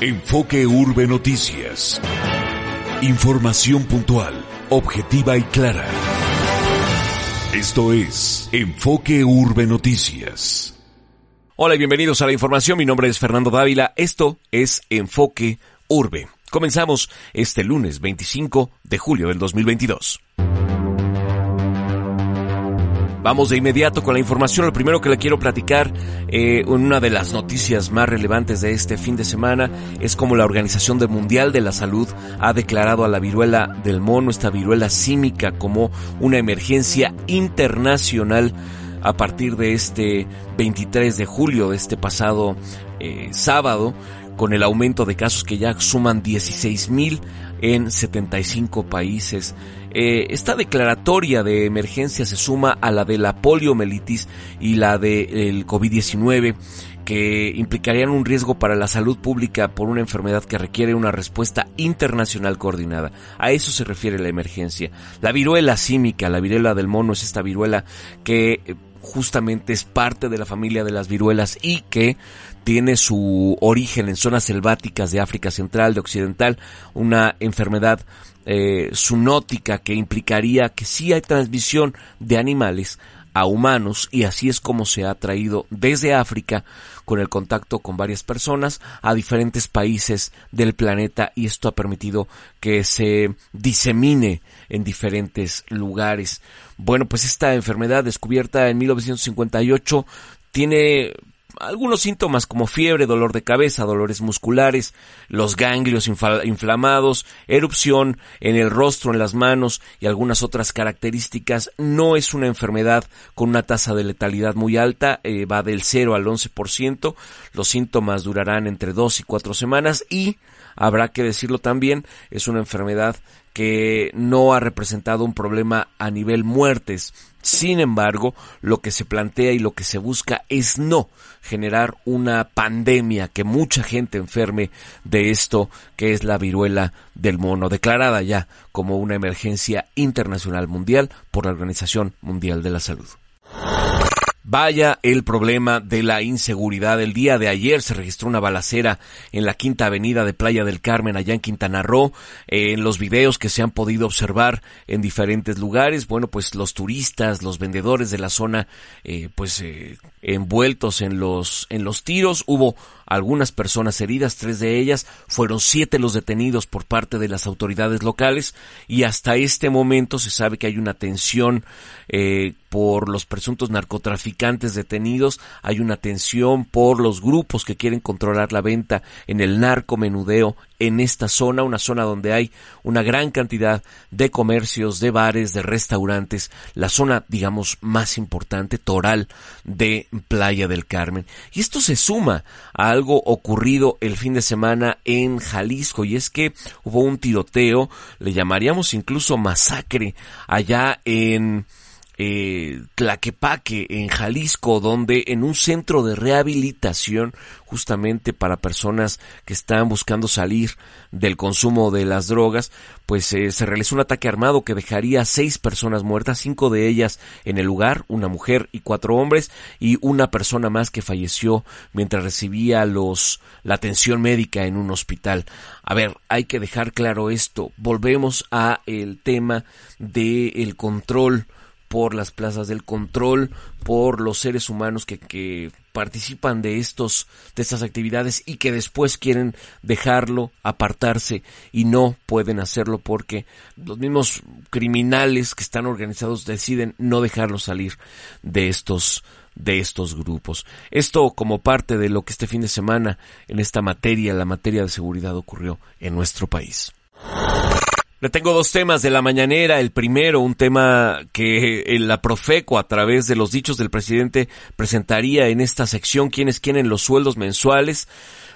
Enfoque Urbe Noticias. Información puntual, objetiva y clara. Esto es Enfoque Urbe Noticias. Hola y bienvenidos a la información. Mi nombre es Fernando Dávila. Esto es Enfoque Urbe. Comenzamos este lunes 25 de julio del 2022. Vamos de inmediato con la información. Lo primero que le quiero platicar, eh, una de las noticias más relevantes de este fin de semana, es como la Organización Mundial de la Salud ha declarado a la viruela del mono, esta viruela símica, como una emergencia internacional a partir de este 23 de julio, de este pasado eh, sábado, con el aumento de casos que ya suman 16 mil en 75 países. Eh, esta declaratoria de emergencia se suma a la de la poliomielitis y la del COVID-19 que implicarían un riesgo para la salud pública por una enfermedad que requiere una respuesta internacional coordinada. A eso se refiere la emergencia. La viruela símica, la viruela del mono es esta viruela que eh, justamente es parte de la familia de las viruelas y que tiene su origen en zonas selváticas de África Central, de Occidental, una enfermedad eh, zoonótica que implicaría que sí hay transmisión de animales a humanos y así es como se ha traído desde África con el contacto con varias personas a diferentes países del planeta y esto ha permitido que se disemine en diferentes lugares. Bueno, pues esta enfermedad descubierta en 1958 tiene algunos síntomas como fiebre, dolor de cabeza, dolores musculares, los ganglios inflamados, erupción en el rostro, en las manos y algunas otras características. No es una enfermedad con una tasa de letalidad muy alta, eh, va del 0 al 11%. Los síntomas durarán entre 2 y 4 semanas y habrá que decirlo también, es una enfermedad que no ha representado un problema a nivel muertes. Sin embargo, lo que se plantea y lo que se busca es no generar una pandemia que mucha gente enferme de esto que es la viruela del mono, declarada ya como una emergencia internacional mundial por la Organización Mundial de la Salud. Vaya el problema de la inseguridad. El día de ayer se registró una balacera en la quinta avenida de Playa del Carmen, allá en Quintana Roo. en los videos que se han podido observar en diferentes lugares, bueno, pues los turistas, los vendedores de la zona, eh, pues eh, envueltos en los, en los tiros. Hubo algunas personas heridas, tres de ellas, fueron siete los detenidos por parte de las autoridades locales y hasta este momento se sabe que hay una tensión eh, por los presuntos narcotraficantes detenidos, hay una tensión por los grupos que quieren controlar la venta en el narcomenudeo en esta zona, una zona donde hay una gran cantidad de comercios, de bares, de restaurantes, la zona, digamos, más importante, toral de Playa del Carmen. Y esto se suma a algo ocurrido el fin de semana en Jalisco, y es que hubo un tiroteo, le llamaríamos incluso masacre, allá en eh, Tlaquepaque, en Jalisco, donde en un centro de rehabilitación justamente para personas que están buscando salir del consumo de las drogas, pues eh, se realizó un ataque armado que dejaría seis personas muertas, cinco de ellas en el lugar, una mujer y cuatro hombres, y una persona más que falleció mientras recibía los la atención médica en un hospital. A ver, hay que dejar claro esto. Volvemos a el tema del el control por las plazas del control, por los seres humanos que, que participan de estos de estas actividades y que después quieren dejarlo, apartarse y no pueden hacerlo porque los mismos criminales que están organizados deciden no dejarlo salir de estos de estos grupos. Esto como parte de lo que este fin de semana en esta materia, la materia de seguridad ocurrió en nuestro país. Le tengo dos temas de la mañanera. El primero, un tema que eh, la Profeco, a través de los dichos del presidente, presentaría en esta sección quienes quieren los sueldos mensuales.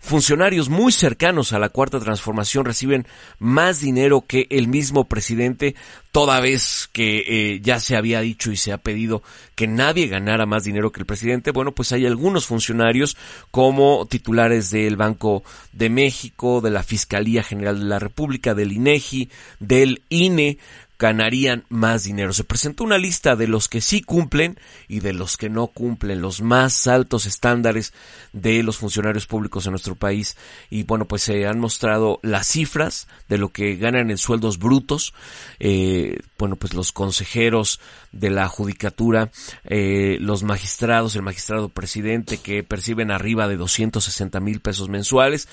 Funcionarios muy cercanos a la cuarta transformación reciben más dinero que el mismo presidente, toda vez que eh, ya se había dicho y se ha pedido que nadie ganara más dinero que el presidente. Bueno, pues hay algunos funcionarios como titulares del Banco de México, de la Fiscalía General de la República, del INEGI, del INE, ganarían más dinero. Se presentó una lista de los que sí cumplen y de los que no cumplen los más altos estándares de los funcionarios públicos en nuestro país. Y bueno pues se han mostrado las cifras de lo que ganan en sueldos brutos. Eh, bueno pues los consejeros de la judicatura eh, los magistrados el magistrado presidente que perciben arriba de 260 mil pesos mensuales.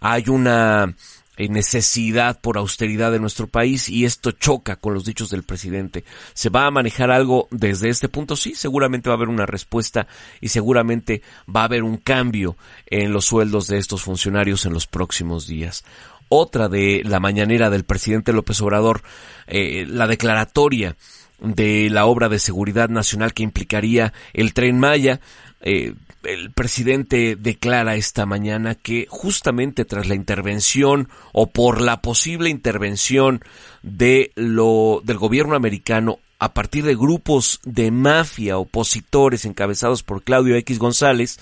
Hay una necesidad por austeridad de nuestro país y esto choca con los dichos del presidente. ¿Se va a manejar algo desde este punto? Sí, seguramente va a haber una respuesta y seguramente va a haber un cambio en los sueldos de estos funcionarios en los próximos días. Otra de la mañanera del presidente López Obrador, eh, la declaratoria de la obra de seguridad nacional que implicaría el tren Maya, eh, el presidente declara esta mañana que justamente tras la intervención o por la posible intervención de lo del gobierno americano a partir de grupos de mafia opositores encabezados por Claudio X González,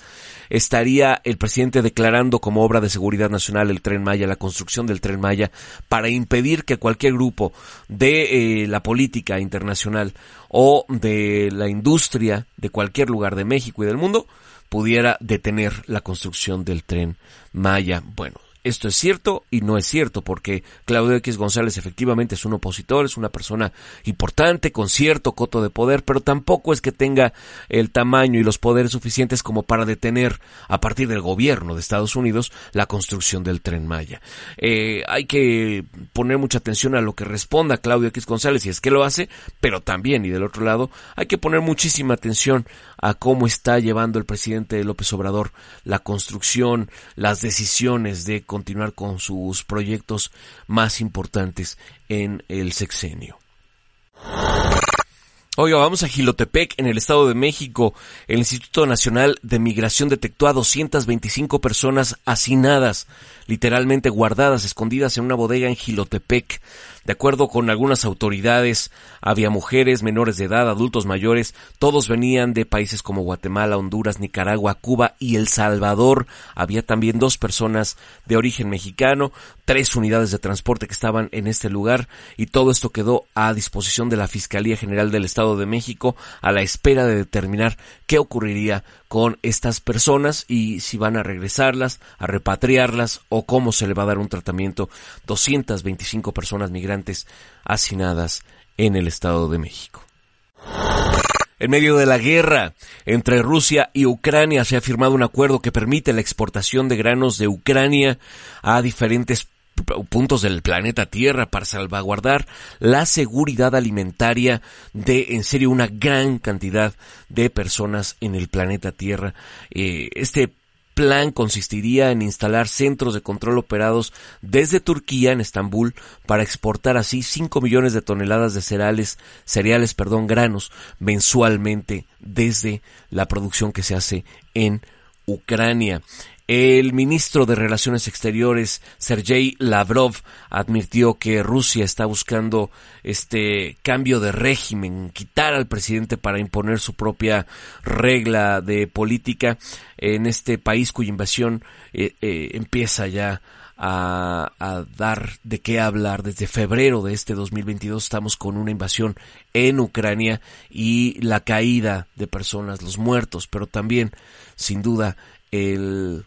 estaría el presidente declarando como obra de seguridad nacional el tren Maya, la construcción del tren Maya, para impedir que cualquier grupo de eh, la política internacional o de la industria de cualquier lugar de México y del mundo pudiera detener la construcción del tren Maya. Bueno, esto es cierto y no es cierto, porque Claudio X González efectivamente es un opositor, es una persona importante, con cierto coto de poder, pero tampoco es que tenga el tamaño y los poderes suficientes como para detener, a partir del gobierno de Estados Unidos, la construcción del tren Maya. Eh, hay que poner mucha atención a lo que responda Claudio X González, y es que lo hace, pero también, y del otro lado, hay que poner muchísima atención a cómo está llevando el presidente López Obrador la construcción, las decisiones de continuar con sus proyectos más importantes en el sexenio. Oiga, vamos a Gilotepec, en el Estado de México. El Instituto Nacional de Migración detectó a 225 personas hacinadas, literalmente guardadas, escondidas en una bodega en Gilotepec. De acuerdo con algunas autoridades, había mujeres, menores de edad, adultos mayores, todos venían de países como Guatemala, Honduras, Nicaragua, Cuba y El Salvador. Había también dos personas de origen mexicano, tres unidades de transporte que estaban en este lugar y todo esto quedó a disposición de la Fiscalía General del Estado de México a la espera de determinar qué ocurriría con estas personas y si van a regresarlas, a repatriarlas o cómo se le va a dar un tratamiento. 225 personas migrantes hacinadas en el Estado de México. En medio de la guerra entre Rusia y Ucrania se ha firmado un acuerdo que permite la exportación de granos de Ucrania a diferentes puntos del planeta Tierra para salvaguardar la seguridad alimentaria de, en serio, una gran cantidad de personas en el planeta Tierra. Eh, este plan consistiría en instalar centros de control operados desde Turquía en Estambul para exportar así 5 millones de toneladas de cereales, cereales, perdón, granos mensualmente desde la producción que se hace en Ucrania. El ministro de Relaciones Exteriores, Sergei Lavrov, advirtió que Rusia está buscando este cambio de régimen, quitar al presidente para imponer su propia regla de política en este país cuya invasión eh, eh, empieza ya a, a, dar de qué hablar. Desde febrero de este 2022 estamos con una invasión en Ucrania y la caída de personas, los muertos, pero también, sin duda, el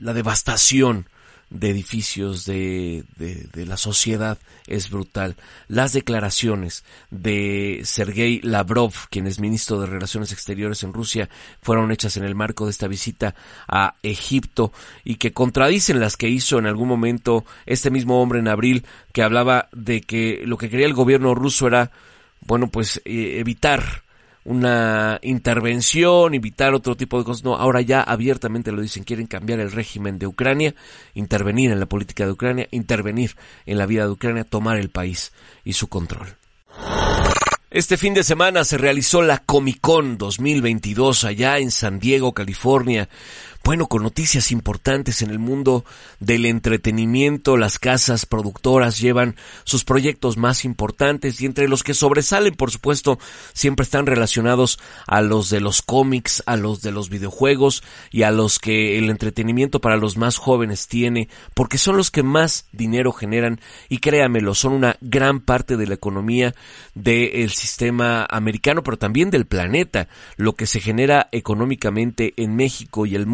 la devastación de edificios de, de, la sociedad es brutal. Las declaraciones de Sergei Lavrov, quien es ministro de Relaciones Exteriores en Rusia, fueron hechas en el marco de esta visita a Egipto y que contradicen las que hizo en algún momento este mismo hombre en abril que hablaba de que lo que quería el gobierno ruso era, bueno, pues eh, evitar una intervención, invitar otro tipo de cosas. No, ahora ya abiertamente lo dicen, quieren cambiar el régimen de Ucrania, intervenir en la política de Ucrania, intervenir en la vida de Ucrania, tomar el país y su control. Este fin de semana se realizó la Comic Con 2022 allá en San Diego, California. Bueno, con noticias importantes en el mundo del entretenimiento. Las casas productoras llevan sus proyectos más importantes y entre los que sobresalen, por supuesto, siempre están relacionados a los de los cómics, a los de los videojuegos y a los que el entretenimiento para los más jóvenes tiene, porque son los que más dinero generan y créamelo, son una gran parte de la economía del sistema americano, pero también del planeta, lo que se genera económicamente en México y el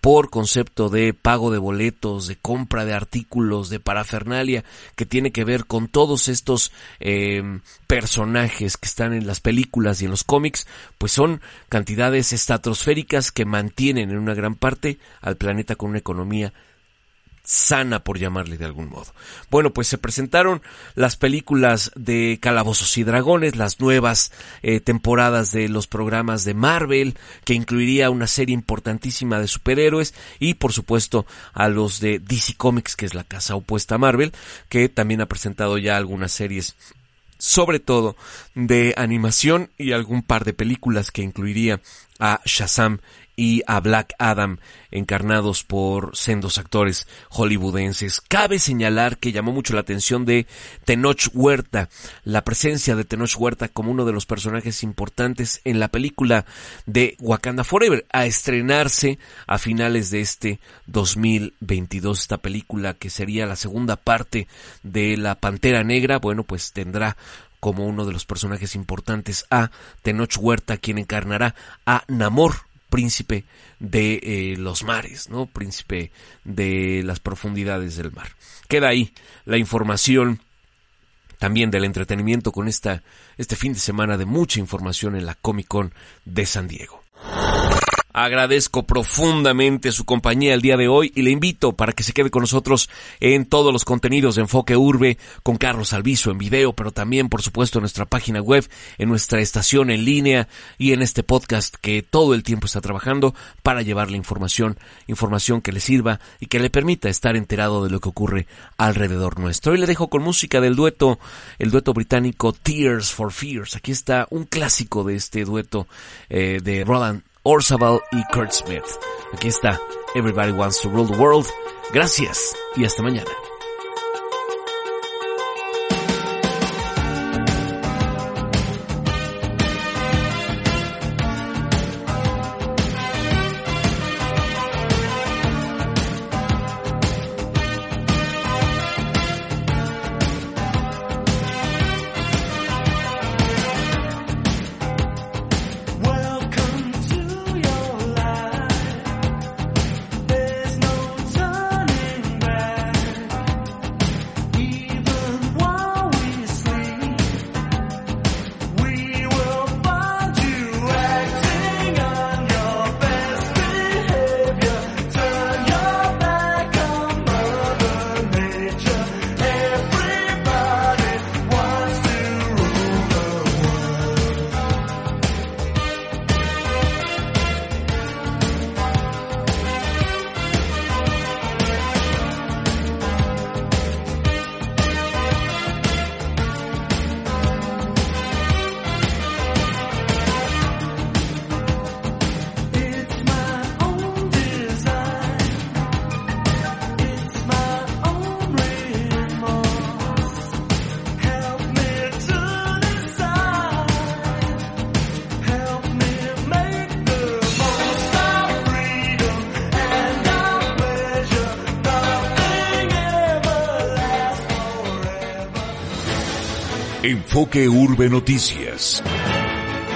por concepto de pago de boletos, de compra de artículos, de parafernalia, que tiene que ver con todos estos eh, personajes que están en las películas y en los cómics, pues son cantidades estratosféricas que mantienen en una gran parte al planeta con una economía sana, por llamarle de algún modo. Bueno, pues se presentaron las películas de Calabozos y Dragones, las nuevas eh, temporadas de los programas de Marvel, que incluiría una serie importantísima de superhéroes, y por supuesto a los de DC Comics, que es la casa opuesta a Marvel, que también ha presentado ya algunas series sobre todo de animación y algún par de películas que incluiría a Shazam y a Black Adam, encarnados por sendos actores hollywoodenses. Cabe señalar que llamó mucho la atención de Tenoch Huerta, la presencia de Tenoch Huerta como uno de los personajes importantes en la película de Wakanda Forever, a estrenarse a finales de este 2022. Esta película que sería la segunda parte de La Pantera Negra, bueno, pues tendrá como uno de los personajes importantes a Tenoch Huerta, quien encarnará a Namor, príncipe de eh, los mares, ¿no? Príncipe de las profundidades del mar. Queda ahí la información también del entretenimiento con esta, este fin de semana de mucha información en la Comic Con de San Diego. Agradezco profundamente su compañía el día de hoy y le invito para que se quede con nosotros en todos los contenidos de Enfoque Urbe con Carlos Alviso en video, pero también por supuesto en nuestra página web, en nuestra estación en línea y en este podcast que todo el tiempo está trabajando para llevarle información, información que le sirva y que le permita estar enterado de lo que ocurre alrededor nuestro. Hoy le dejo con música del dueto, el dueto británico Tears for Fears. Aquí está un clásico de este dueto eh, de Roland Orzabal y Kurt Smith. Aquí está Everybody Wants to Rule the World. Gracias y hasta mañana. Enfoque Urbe Noticias.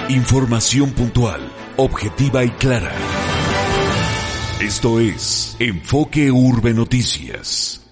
Información puntual, objetiva y clara. Esto es Enfoque Urbe Noticias.